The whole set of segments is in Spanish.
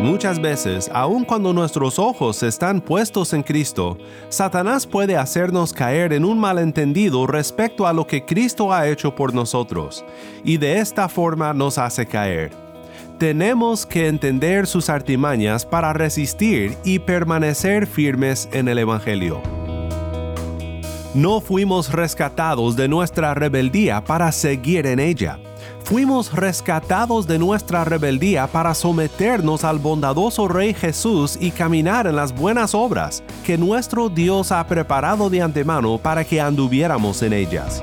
Muchas veces, aun cuando nuestros ojos están puestos en Cristo, Satanás puede hacernos caer en un malentendido respecto a lo que Cristo ha hecho por nosotros, y de esta forma nos hace caer. Tenemos que entender sus artimañas para resistir y permanecer firmes en el Evangelio. No fuimos rescatados de nuestra rebeldía para seguir en ella fuimos rescatados de nuestra rebeldía para someternos al bondadoso Rey Jesús y caminar en las buenas obras que nuestro Dios ha preparado de antemano para que anduviéramos en ellas.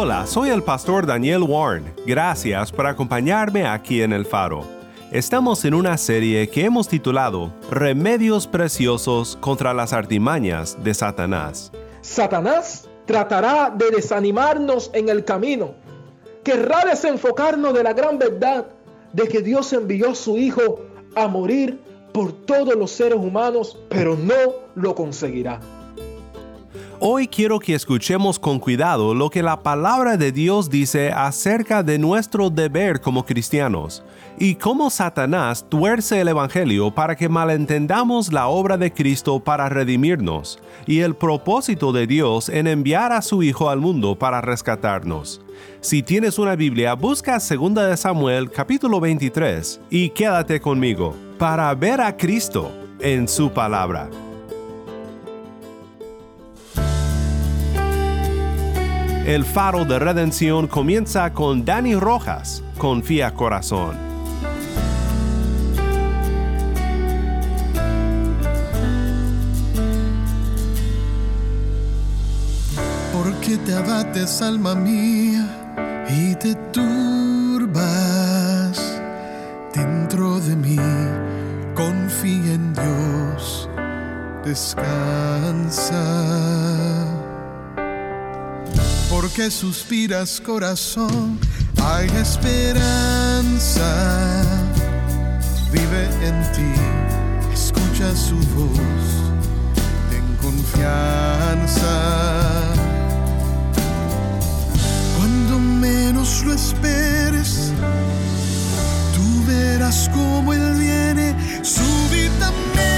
Hola, soy el pastor Daniel Warren. Gracias por acompañarme aquí en El Faro. Estamos en una serie que hemos titulado Remedios Preciosos contra las artimañas de Satanás. Satanás tratará de desanimarnos en el camino. Querrá desenfocarnos de la gran verdad de que Dios envió a su Hijo a morir por todos los seres humanos, pero no lo conseguirá. Hoy quiero que escuchemos con cuidado lo que la palabra de Dios dice acerca de nuestro deber como cristianos y cómo Satanás tuerce el Evangelio para que malentendamos la obra de Cristo para redimirnos y el propósito de Dios en enviar a su Hijo al mundo para rescatarnos. Si tienes una Biblia, busca 2 de Samuel capítulo 23 y quédate conmigo para ver a Cristo en su palabra. El faro de redención comienza con Dani Rojas, Confía Corazón. Porque te abates, alma mía, y te turbas dentro de mí. Confía en Dios, descansa porque suspiras corazón, hay esperanza, vive en ti, escucha su voz, ten confianza. Cuando menos lo esperes, tú verás cómo Él viene. Súbitamente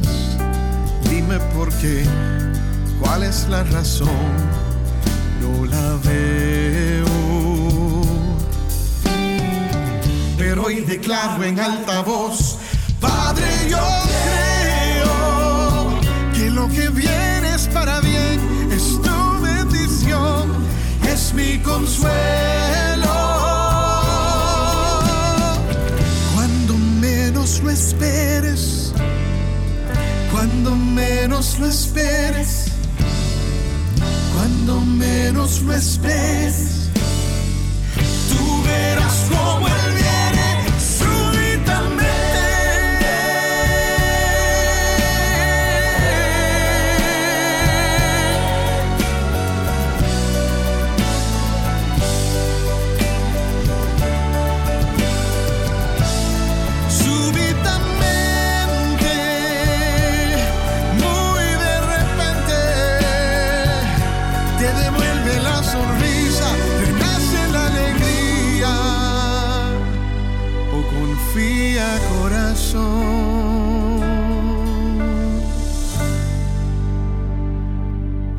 Dime por qué, cuál es la razón, no la veo. Pero hoy declaro en alta voz, Padre, yo creo que lo que viene es para bien, es tu bendición, es mi consuelo. lo esperes, cuando menos lo esperes, cuando menos lo esperes, tú verás cómo el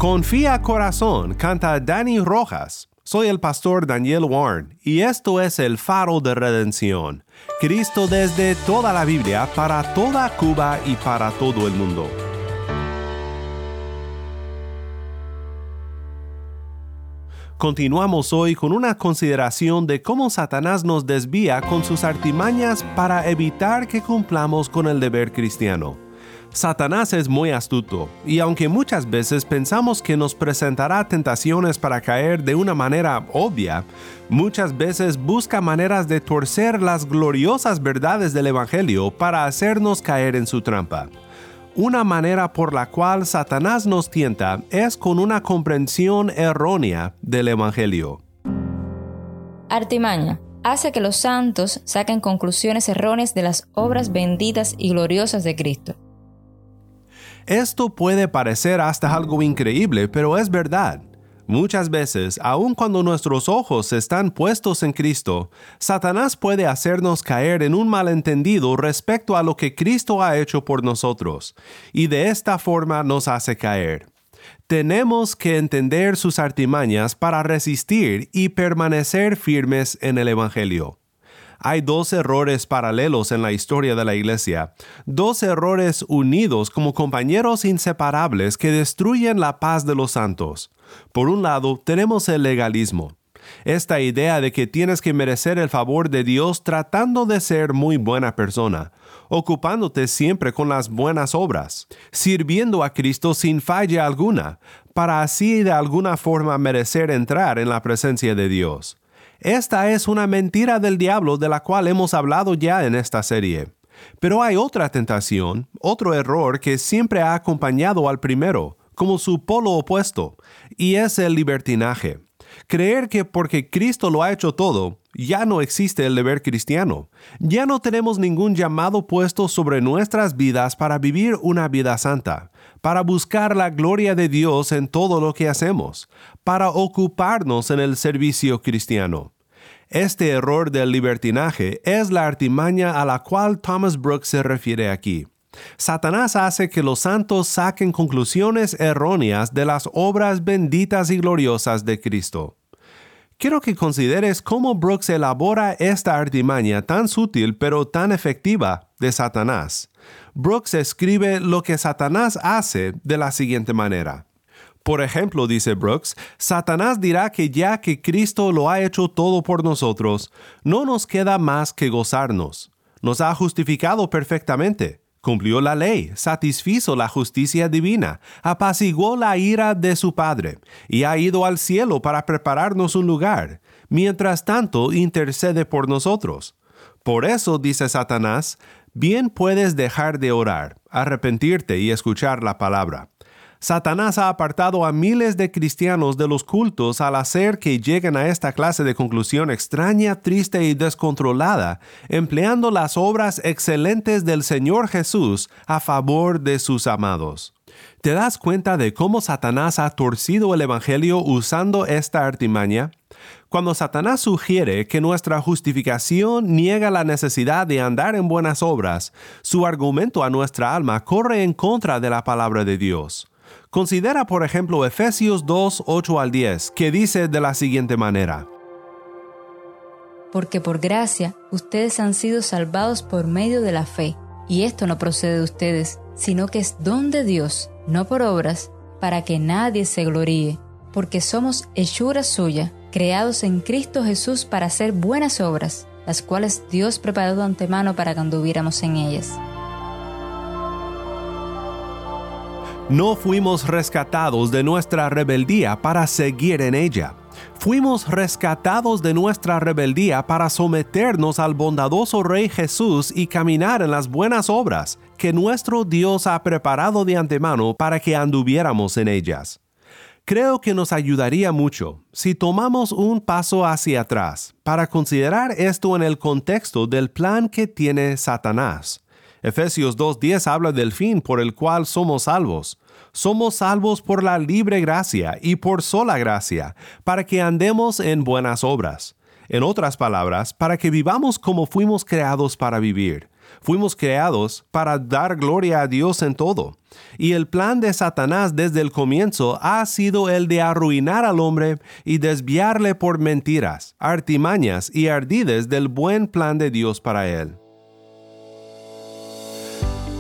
Confía corazón, canta Danny Rojas. Soy el pastor Daniel Warren y esto es el faro de redención. Cristo desde toda la Biblia, para toda Cuba y para todo el mundo. Continuamos hoy con una consideración de cómo Satanás nos desvía con sus artimañas para evitar que cumplamos con el deber cristiano. Satanás es muy astuto, y aunque muchas veces pensamos que nos presentará tentaciones para caer de una manera obvia, muchas veces busca maneras de torcer las gloriosas verdades del Evangelio para hacernos caer en su trampa. Una manera por la cual Satanás nos tienta es con una comprensión errónea del Evangelio. Artimaña. Hace que los santos saquen conclusiones erróneas de las obras benditas y gloriosas de Cristo. Esto puede parecer hasta algo increíble, pero es verdad. Muchas veces, aun cuando nuestros ojos están puestos en Cristo, Satanás puede hacernos caer en un malentendido respecto a lo que Cristo ha hecho por nosotros, y de esta forma nos hace caer. Tenemos que entender sus artimañas para resistir y permanecer firmes en el Evangelio hay dos errores paralelos en la historia de la Iglesia, dos errores unidos como compañeros inseparables que destruyen la paz de los santos. Por un lado, tenemos el legalismo, esta idea de que tienes que merecer el favor de Dios tratando de ser muy buena persona, ocupándote siempre con las buenas obras, sirviendo a Cristo sin falla alguna, para así de alguna forma merecer entrar en la presencia de Dios. Esta es una mentira del diablo de la cual hemos hablado ya en esta serie. Pero hay otra tentación, otro error que siempre ha acompañado al primero, como su polo opuesto, y es el libertinaje. Creer que porque Cristo lo ha hecho todo, ya no existe el deber cristiano. Ya no tenemos ningún llamado puesto sobre nuestras vidas para vivir una vida santa, para buscar la gloria de Dios en todo lo que hacemos, para ocuparnos en el servicio cristiano. Este error del libertinaje es la artimaña a la cual Thomas Brooks se refiere aquí. Satanás hace que los santos saquen conclusiones erróneas de las obras benditas y gloriosas de Cristo. Quiero que consideres cómo Brooks elabora esta artimaña tan sutil pero tan efectiva de Satanás. Brooks escribe lo que Satanás hace de la siguiente manera. Por ejemplo, dice Brooks, Satanás dirá que ya que Cristo lo ha hecho todo por nosotros, no nos queda más que gozarnos. Nos ha justificado perfectamente, cumplió la ley, satisfizo la justicia divina, apaciguó la ira de su Padre, y ha ido al cielo para prepararnos un lugar. Mientras tanto, intercede por nosotros. Por eso, dice Satanás, bien puedes dejar de orar, arrepentirte y escuchar la palabra. Satanás ha apartado a miles de cristianos de los cultos al hacer que lleguen a esta clase de conclusión extraña, triste y descontrolada, empleando las obras excelentes del Señor Jesús a favor de sus amados. ¿Te das cuenta de cómo Satanás ha torcido el Evangelio usando esta artimaña? Cuando Satanás sugiere que nuestra justificación niega la necesidad de andar en buenas obras, su argumento a nuestra alma corre en contra de la palabra de Dios. Considera, por ejemplo, Efesios 2, 8 al 10, que dice de la siguiente manera. Porque por gracia ustedes han sido salvados por medio de la fe, y esto no procede de ustedes, sino que es don de Dios, no por obras, para que nadie se gloríe, porque somos hechura suya, creados en Cristo Jesús para hacer buenas obras, las cuales Dios preparó de antemano para que anduviéramos en ellas. No fuimos rescatados de nuestra rebeldía para seguir en ella. Fuimos rescatados de nuestra rebeldía para someternos al bondadoso Rey Jesús y caminar en las buenas obras que nuestro Dios ha preparado de antemano para que anduviéramos en ellas. Creo que nos ayudaría mucho si tomamos un paso hacia atrás para considerar esto en el contexto del plan que tiene Satanás. Efesios 2.10 habla del fin por el cual somos salvos. Somos salvos por la libre gracia y por sola gracia, para que andemos en buenas obras. En otras palabras, para que vivamos como fuimos creados para vivir. Fuimos creados para dar gloria a Dios en todo. Y el plan de Satanás desde el comienzo ha sido el de arruinar al hombre y desviarle por mentiras, artimañas y ardides del buen plan de Dios para él.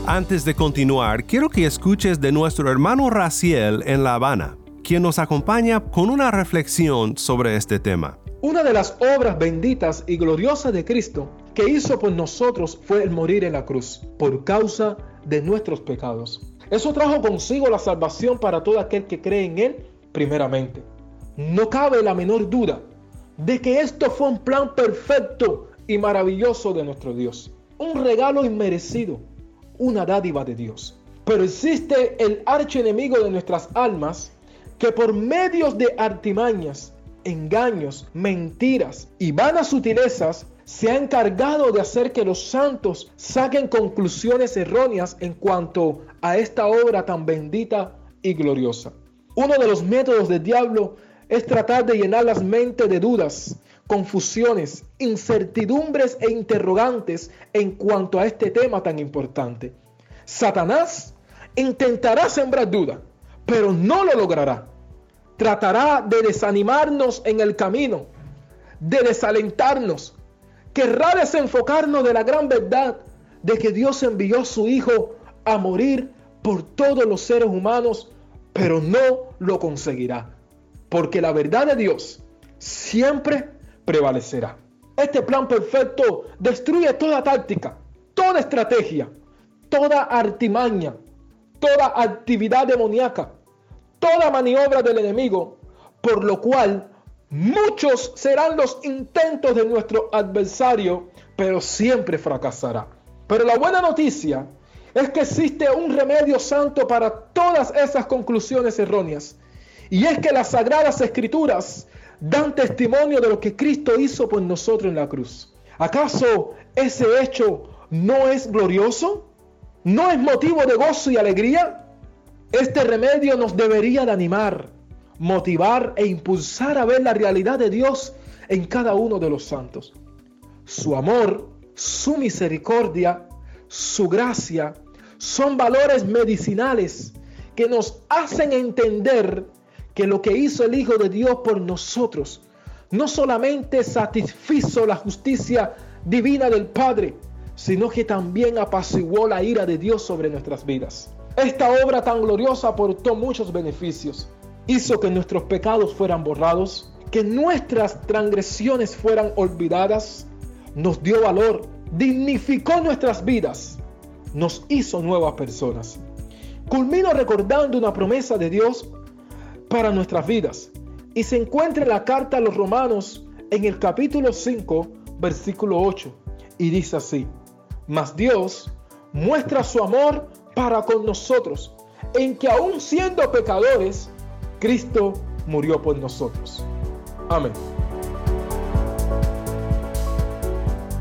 Antes de continuar, quiero que escuches de nuestro hermano Raciel en La Habana, quien nos acompaña con una reflexión sobre este tema. Una de las obras benditas y gloriosas de Cristo que hizo por nosotros fue el morir en la cruz, por causa de nuestros pecados. Eso trajo consigo la salvación para todo aquel que cree en Él primeramente. No cabe la menor duda de que esto fue un plan perfecto y maravilloso de nuestro Dios. Un regalo inmerecido una dádiva de Dios. Pero existe el archienemigo de nuestras almas que por medios de artimañas, engaños, mentiras y vanas sutilezas se ha encargado de hacer que los santos saquen conclusiones erróneas en cuanto a esta obra tan bendita y gloriosa. Uno de los métodos del diablo es tratar de llenar las mentes de dudas, confusiones, incertidumbres e interrogantes en cuanto a este tema tan importante. Satanás intentará sembrar duda, pero no lo logrará. Tratará de desanimarnos en el camino, de desalentarnos. Querrá desenfocarnos de la gran verdad de que Dios envió a su Hijo a morir por todos los seres humanos, pero no lo conseguirá. Porque la verdad de Dios siempre prevalecerá. Este plan perfecto destruye toda táctica, toda estrategia, toda artimaña, toda actividad demoníaca, toda maniobra del enemigo, por lo cual muchos serán los intentos de nuestro adversario, pero siempre fracasará. Pero la buena noticia es que existe un remedio santo para todas esas conclusiones erróneas. Y es que las sagradas escrituras dan testimonio de lo que Cristo hizo por nosotros en la cruz. ¿Acaso ese hecho no es glorioso? ¿No es motivo de gozo y alegría? Este remedio nos debería de animar, motivar e impulsar a ver la realidad de Dios en cada uno de los santos. Su amor, su misericordia, su gracia son valores medicinales que nos hacen entender que lo que hizo el Hijo de Dios por nosotros no solamente satisfizo la justicia divina del Padre, sino que también apaciguó la ira de Dios sobre nuestras vidas. Esta obra tan gloriosa aportó muchos beneficios. Hizo que nuestros pecados fueran borrados, que nuestras transgresiones fueran olvidadas, nos dio valor, dignificó nuestras vidas, nos hizo nuevas personas. Culmino recordando una promesa de Dios para nuestras vidas. Y se encuentra en la carta a los romanos en el capítulo 5, versículo 8. Y dice así, mas Dios muestra su amor para con nosotros, en que aún siendo pecadores, Cristo murió por nosotros. Amén.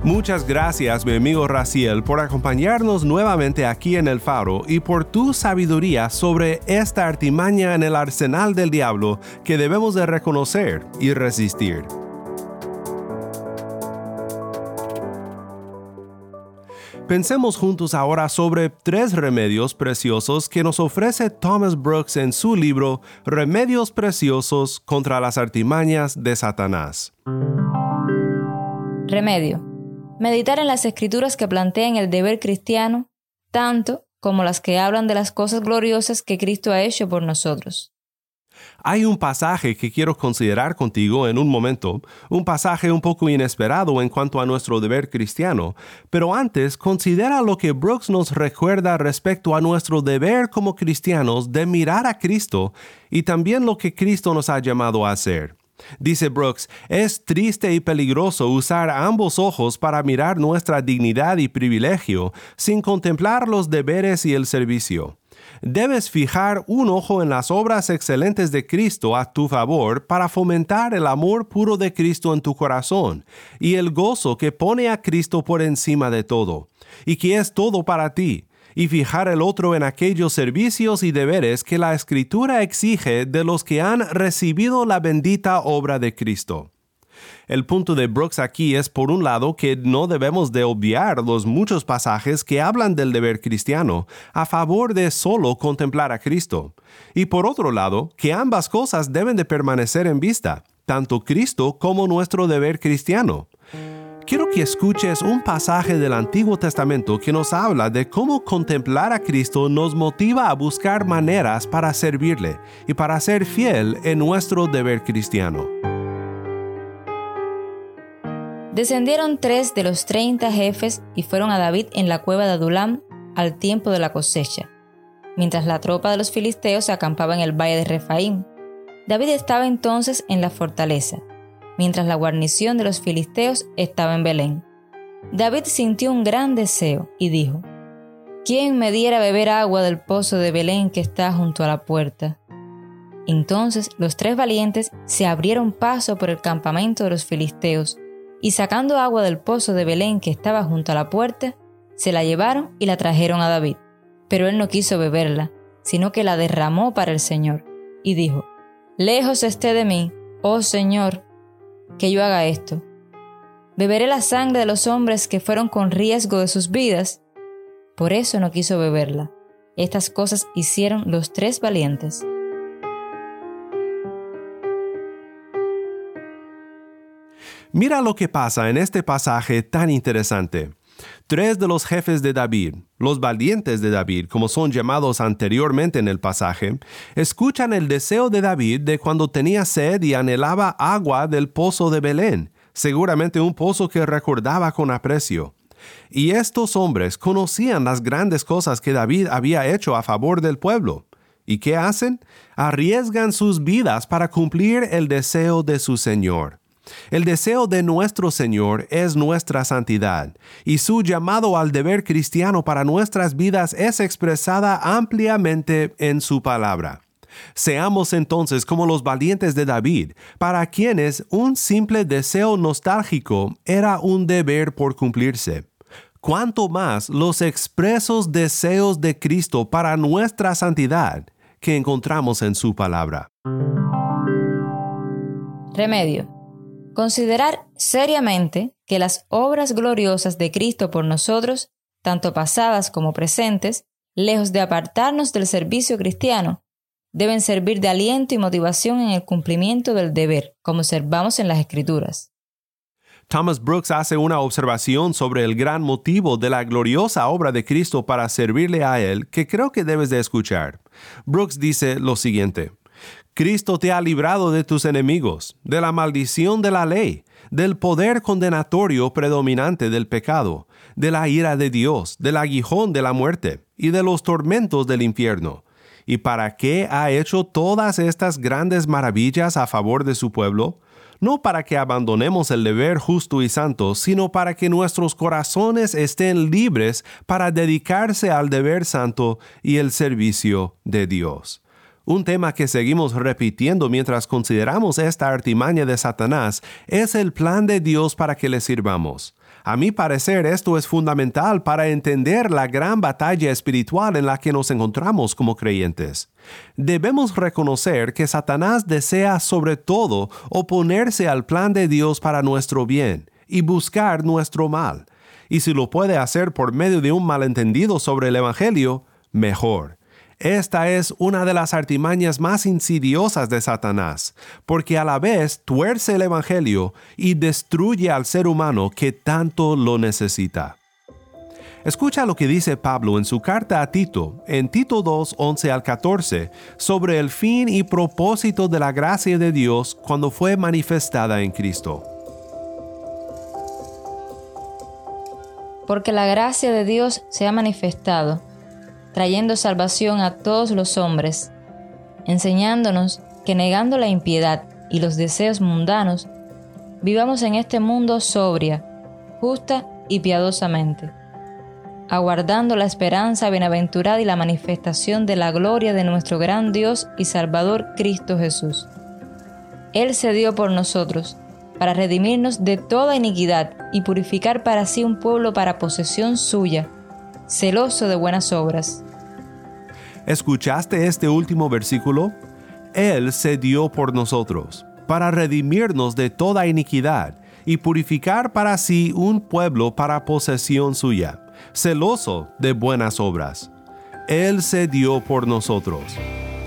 Muchas gracias, mi amigo Raciel, por acompañarnos nuevamente aquí en el Faro y por tu sabiduría sobre esta artimaña en el arsenal del diablo que debemos de reconocer y resistir. Pensemos juntos ahora sobre tres remedios preciosos que nos ofrece Thomas Brooks en su libro Remedios Preciosos contra las artimañas de Satanás. Remedio meditar en las escrituras que plantean el deber cristiano, tanto como las que hablan de las cosas gloriosas que Cristo ha hecho por nosotros. Hay un pasaje que quiero considerar contigo en un momento, un pasaje un poco inesperado en cuanto a nuestro deber cristiano, pero antes considera lo que Brooks nos recuerda respecto a nuestro deber como cristianos de mirar a Cristo y también lo que Cristo nos ha llamado a hacer. Dice Brooks, es triste y peligroso usar ambos ojos para mirar nuestra dignidad y privilegio sin contemplar los deberes y el servicio. Debes fijar un ojo en las obras excelentes de Cristo a tu favor para fomentar el amor puro de Cristo en tu corazón y el gozo que pone a Cristo por encima de todo, y que es todo para ti, y fijar el otro en aquellos servicios y deberes que la Escritura exige de los que han recibido la bendita obra de Cristo. El punto de Brooks aquí es, por un lado, que no debemos de obviar los muchos pasajes que hablan del deber cristiano a favor de solo contemplar a Cristo. Y por otro lado, que ambas cosas deben de permanecer en vista, tanto Cristo como nuestro deber cristiano. Quiero que escuches un pasaje del Antiguo Testamento que nos habla de cómo contemplar a Cristo nos motiva a buscar maneras para servirle y para ser fiel en nuestro deber cristiano. Descendieron tres de los treinta jefes y fueron a David en la cueva de Adulam al tiempo de la cosecha, mientras la tropa de los filisteos acampaba en el valle de Refaim. David estaba entonces en la fortaleza, mientras la guarnición de los filisteos estaba en Belén. David sintió un gran deseo y dijo, ¿Quién me diera beber agua del pozo de Belén que está junto a la puerta? Entonces los tres valientes se abrieron paso por el campamento de los filisteos y sacando agua del pozo de Belén que estaba junto a la puerta, se la llevaron y la trajeron a David. Pero él no quiso beberla, sino que la derramó para el Señor, y dijo, Lejos esté de mí, oh Señor, que yo haga esto. Beberé la sangre de los hombres que fueron con riesgo de sus vidas. Por eso no quiso beberla. Estas cosas hicieron los tres valientes. Mira lo que pasa en este pasaje tan interesante. Tres de los jefes de David, los valientes de David, como son llamados anteriormente en el pasaje, escuchan el deseo de David de cuando tenía sed y anhelaba agua del pozo de Belén, seguramente un pozo que recordaba con aprecio. Y estos hombres conocían las grandes cosas que David había hecho a favor del pueblo. ¿Y qué hacen? Arriesgan sus vidas para cumplir el deseo de su Señor. El deseo de nuestro Señor es nuestra santidad, y su llamado al deber cristiano para nuestras vidas es expresada ampliamente en su palabra. Seamos entonces como los valientes de David, para quienes un simple deseo nostálgico era un deber por cumplirse. Cuanto más los expresos deseos de Cristo para nuestra santidad que encontramos en su palabra. Remedio. Considerar seriamente que las obras gloriosas de Cristo por nosotros, tanto pasadas como presentes, lejos de apartarnos del servicio cristiano, deben servir de aliento y motivación en el cumplimiento del deber, como observamos en las Escrituras. Thomas Brooks hace una observación sobre el gran motivo de la gloriosa obra de Cristo para servirle a Él que creo que debes de escuchar. Brooks dice lo siguiente. Cristo te ha librado de tus enemigos, de la maldición de la ley, del poder condenatorio predominante del pecado, de la ira de Dios, del aguijón de la muerte y de los tormentos del infierno. ¿Y para qué ha hecho todas estas grandes maravillas a favor de su pueblo? No para que abandonemos el deber justo y santo, sino para que nuestros corazones estén libres para dedicarse al deber santo y el servicio de Dios. Un tema que seguimos repitiendo mientras consideramos esta artimaña de Satanás es el plan de Dios para que le sirvamos. A mi parecer esto es fundamental para entender la gran batalla espiritual en la que nos encontramos como creyentes. Debemos reconocer que Satanás desea sobre todo oponerse al plan de Dios para nuestro bien y buscar nuestro mal. Y si lo puede hacer por medio de un malentendido sobre el Evangelio, mejor. Esta es una de las artimañas más insidiosas de Satanás, porque a la vez tuerce el Evangelio y destruye al ser humano que tanto lo necesita. Escucha lo que dice Pablo en su carta a Tito, en Tito 2, 11 al 14, sobre el fin y propósito de la gracia de Dios cuando fue manifestada en Cristo. Porque la gracia de Dios se ha manifestado trayendo salvación a todos los hombres, enseñándonos que negando la impiedad y los deseos mundanos, vivamos en este mundo sobria, justa y piadosamente, aguardando la esperanza bienaventurada y la manifestación de la gloria de nuestro gran Dios y Salvador Cristo Jesús. Él se dio por nosotros, para redimirnos de toda iniquidad y purificar para sí un pueblo para posesión suya, celoso de buenas obras. ¿Escuchaste este último versículo? Él se dio por nosotros, para redimirnos de toda iniquidad y purificar para sí un pueblo para posesión suya, celoso de buenas obras. Él se dio por nosotros,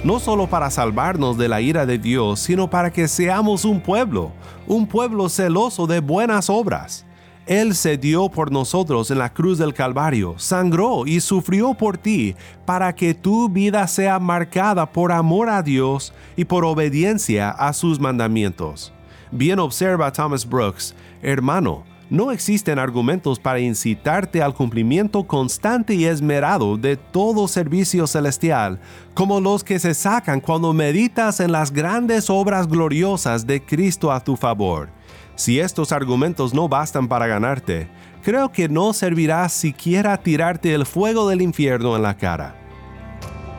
no solo para salvarnos de la ira de Dios, sino para que seamos un pueblo, un pueblo celoso de buenas obras. Él se dio por nosotros en la cruz del Calvario, sangró y sufrió por ti, para que tu vida sea marcada por amor a Dios y por obediencia a sus mandamientos. Bien observa Thomas Brooks, hermano, no existen argumentos para incitarte al cumplimiento constante y esmerado de todo servicio celestial, como los que se sacan cuando meditas en las grandes obras gloriosas de Cristo a tu favor. Si estos argumentos no bastan para ganarte, creo que no servirá siquiera tirarte el fuego del infierno en la cara.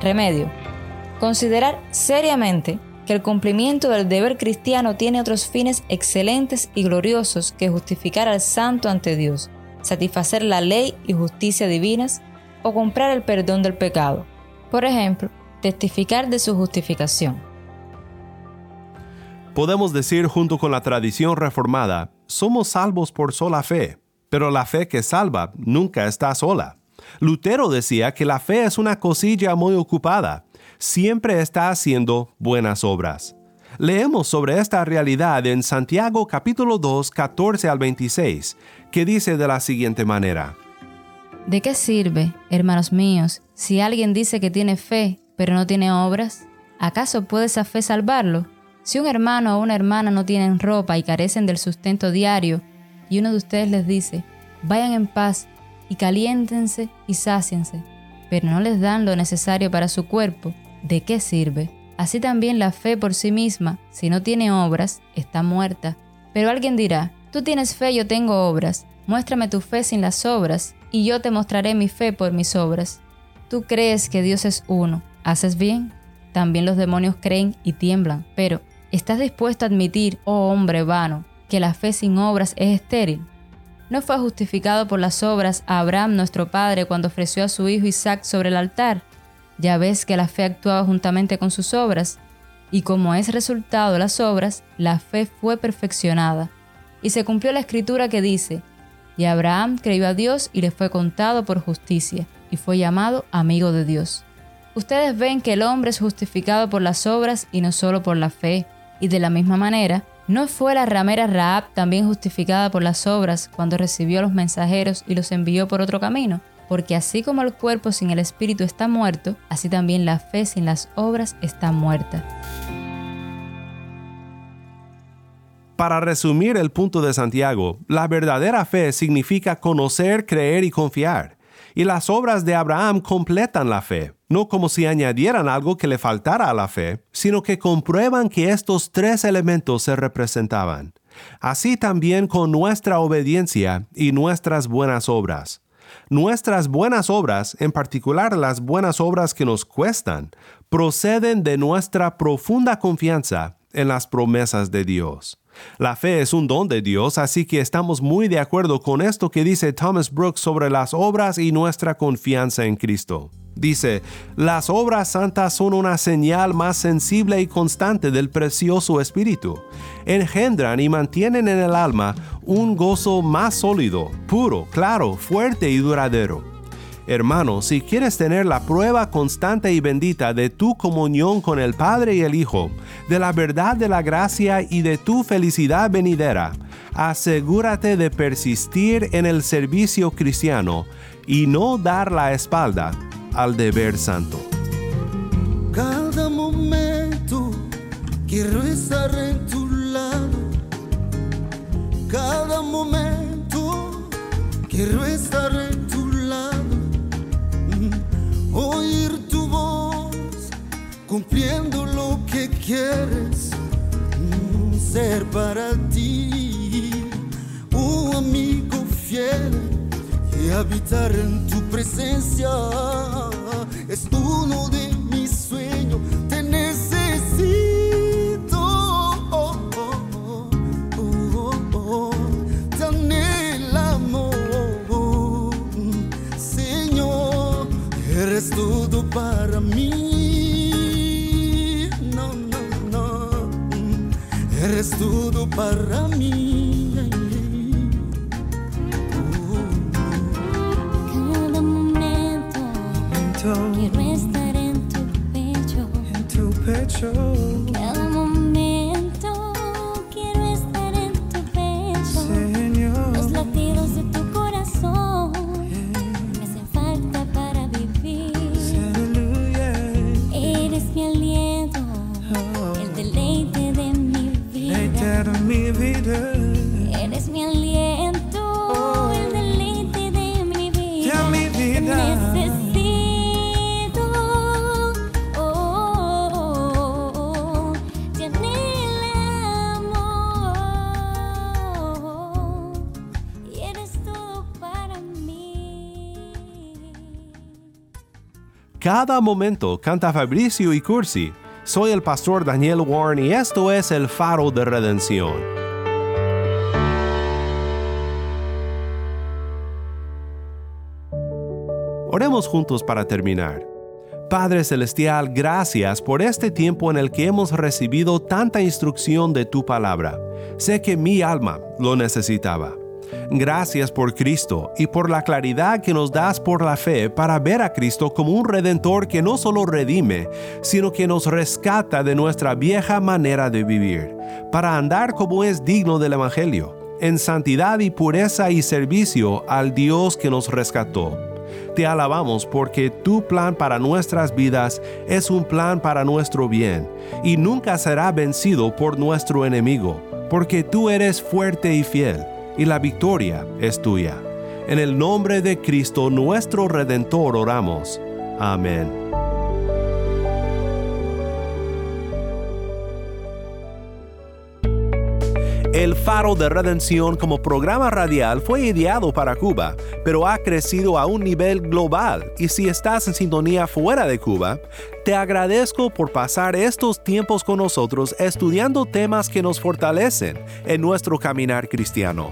Remedio. Considerar seriamente que el cumplimiento del deber cristiano tiene otros fines excelentes y gloriosos que justificar al santo ante Dios, satisfacer la ley y justicia divinas o comprar el perdón del pecado. Por ejemplo, testificar de su justificación. Podemos decir junto con la tradición reformada, somos salvos por sola fe, pero la fe que salva nunca está sola. Lutero decía que la fe es una cosilla muy ocupada, siempre está haciendo buenas obras. Leemos sobre esta realidad en Santiago capítulo 2, 14 al 26, que dice de la siguiente manera. ¿De qué sirve, hermanos míos, si alguien dice que tiene fe, pero no tiene obras? ¿Acaso puede esa fe salvarlo? Si un hermano o una hermana no tienen ropa y carecen del sustento diario, y uno de ustedes les dice, vayan en paz y caliéntense y sáciense, pero no les dan lo necesario para su cuerpo, ¿de qué sirve? Así también la fe por sí misma, si no tiene obras, está muerta. Pero alguien dirá, tú tienes fe, yo tengo obras, muéstrame tu fe sin las obras, y yo te mostraré mi fe por mis obras. Tú crees que Dios es uno, ¿haces bien? También los demonios creen y tiemblan, pero ¿Estás dispuesto a admitir, oh hombre vano, que la fe sin obras es estéril? ¿No fue justificado por las obras a Abraham nuestro padre cuando ofreció a su hijo Isaac sobre el altar? Ya ves que la fe actuaba juntamente con sus obras, y como es resultado de las obras, la fe fue perfeccionada. Y se cumplió la escritura que dice, y Abraham creyó a Dios y le fue contado por justicia, y fue llamado amigo de Dios. Ustedes ven que el hombre es justificado por las obras y no solo por la fe. Y de la misma manera, ¿no fue la ramera Raab también justificada por las obras cuando recibió los mensajeros y los envió por otro camino? Porque así como el cuerpo sin el espíritu está muerto, así también la fe sin las obras está muerta. Para resumir el punto de Santiago, la verdadera fe significa conocer, creer y confiar. Y las obras de Abraham completan la fe no como si añadieran algo que le faltara a la fe, sino que comprueban que estos tres elementos se representaban. Así también con nuestra obediencia y nuestras buenas obras. Nuestras buenas obras, en particular las buenas obras que nos cuestan, proceden de nuestra profunda confianza en las promesas de Dios. La fe es un don de Dios, así que estamos muy de acuerdo con esto que dice Thomas Brooks sobre las obras y nuestra confianza en Cristo. Dice, las obras santas son una señal más sensible y constante del precioso Espíritu. Engendran y mantienen en el alma un gozo más sólido, puro, claro, fuerte y duradero. Hermano, si quieres tener la prueba constante y bendita de tu comunión con el Padre y el Hijo, de la verdad de la gracia y de tu felicidad venidera, asegúrate de persistir en el servicio cristiano y no dar la espalda al deber santo. Cada momento quiero estar en tu lado. Cada momento quiero estar en tu lado. Mm, oír tu voz cumpliendo lo que quieres mm, ser para ti. Un amigo fiel de habitar en tu presencia. Es uno de mis sueños, te necesito. Oh, oh, oh, te anhelamos, Señor, eres todo para mí. No, no, no, eres todo para mí. Cada momento canta Fabricio y Cursi. Soy el pastor Daniel Warren y esto es el faro de redención. Oremos juntos para terminar. Padre Celestial, gracias por este tiempo en el que hemos recibido tanta instrucción de tu palabra. Sé que mi alma lo necesitaba. Gracias por Cristo y por la claridad que nos das por la fe para ver a Cristo como un redentor que no solo redime, sino que nos rescata de nuestra vieja manera de vivir, para andar como es digno del Evangelio, en santidad y pureza y servicio al Dios que nos rescató. Te alabamos porque tu plan para nuestras vidas es un plan para nuestro bien y nunca será vencido por nuestro enemigo, porque tú eres fuerte y fiel y la victoria es tuya. En el nombre de Cristo nuestro Redentor oramos. Amén. El Faro de Redención como programa radial fue ideado para Cuba, pero ha crecido a un nivel global y si estás en sintonía fuera de Cuba, te agradezco por pasar estos tiempos con nosotros estudiando temas que nos fortalecen en nuestro caminar cristiano.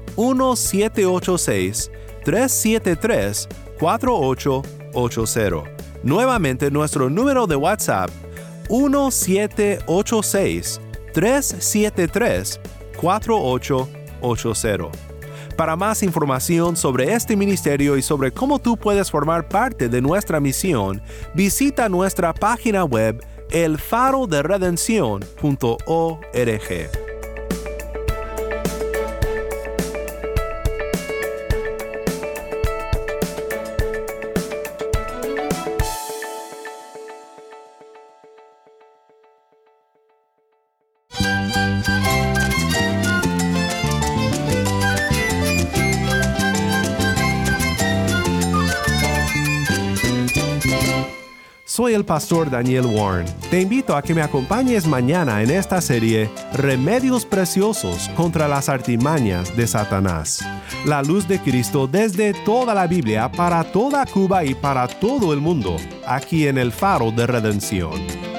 1786-373-4880. Nuevamente nuestro número de WhatsApp 1786-373-4880. Para más información sobre este ministerio y sobre cómo tú puedes formar parte de nuestra misión, visita nuestra página web elfaroderedención.org. el pastor Daniel Warren. Te invito a que me acompañes mañana en esta serie Remedios Preciosos contra las artimañas de Satanás. La luz de Cristo desde toda la Biblia para toda Cuba y para todo el mundo, aquí en el faro de redención.